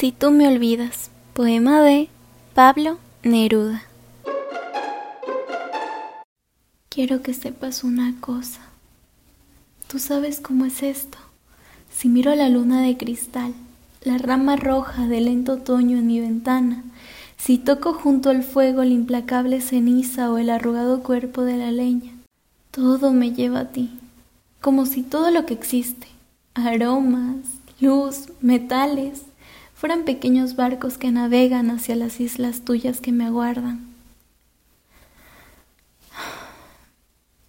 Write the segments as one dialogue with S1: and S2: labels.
S1: Si tú me olvidas, poema de Pablo Neruda. Quiero que sepas una cosa. Tú sabes cómo es esto. Si miro la luna de cristal, la rama roja del lento otoño en mi ventana, si toco junto al fuego la implacable ceniza o el arrugado cuerpo de la leña, todo me lleva a ti, como si todo lo que existe, aromas, luz, metales, fueran pequeños barcos que navegan hacia las islas tuyas que me aguardan.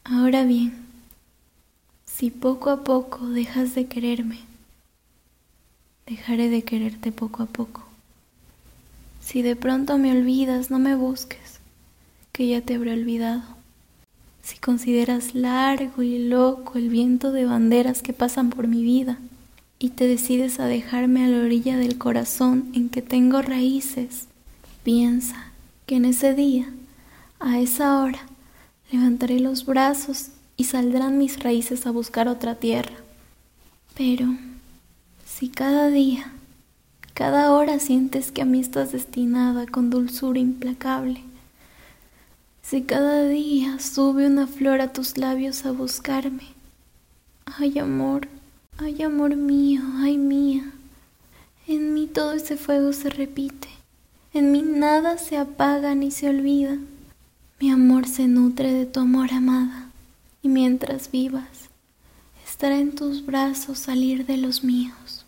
S1: Ahora bien, si poco a poco dejas de quererme, dejaré de quererte poco a poco. Si de pronto me olvidas, no me busques, que ya te habré olvidado. Si consideras largo y loco el viento de banderas que pasan por mi vida, y te decides a dejarme a la orilla del corazón en que tengo raíces, piensa que en ese día, a esa hora, levantaré los brazos y saldrán mis raíces a buscar otra tierra. Pero si cada día, cada hora sientes que a mí estás destinada con dulzura implacable, si cada día sube una flor a tus labios a buscarme, ay amor, Ay, amor mío, ay mía, en mí todo ese fuego se repite, en mí nada se apaga ni se olvida. Mi amor se nutre de tu amor amada, y mientras vivas, estará en tus brazos salir de los míos.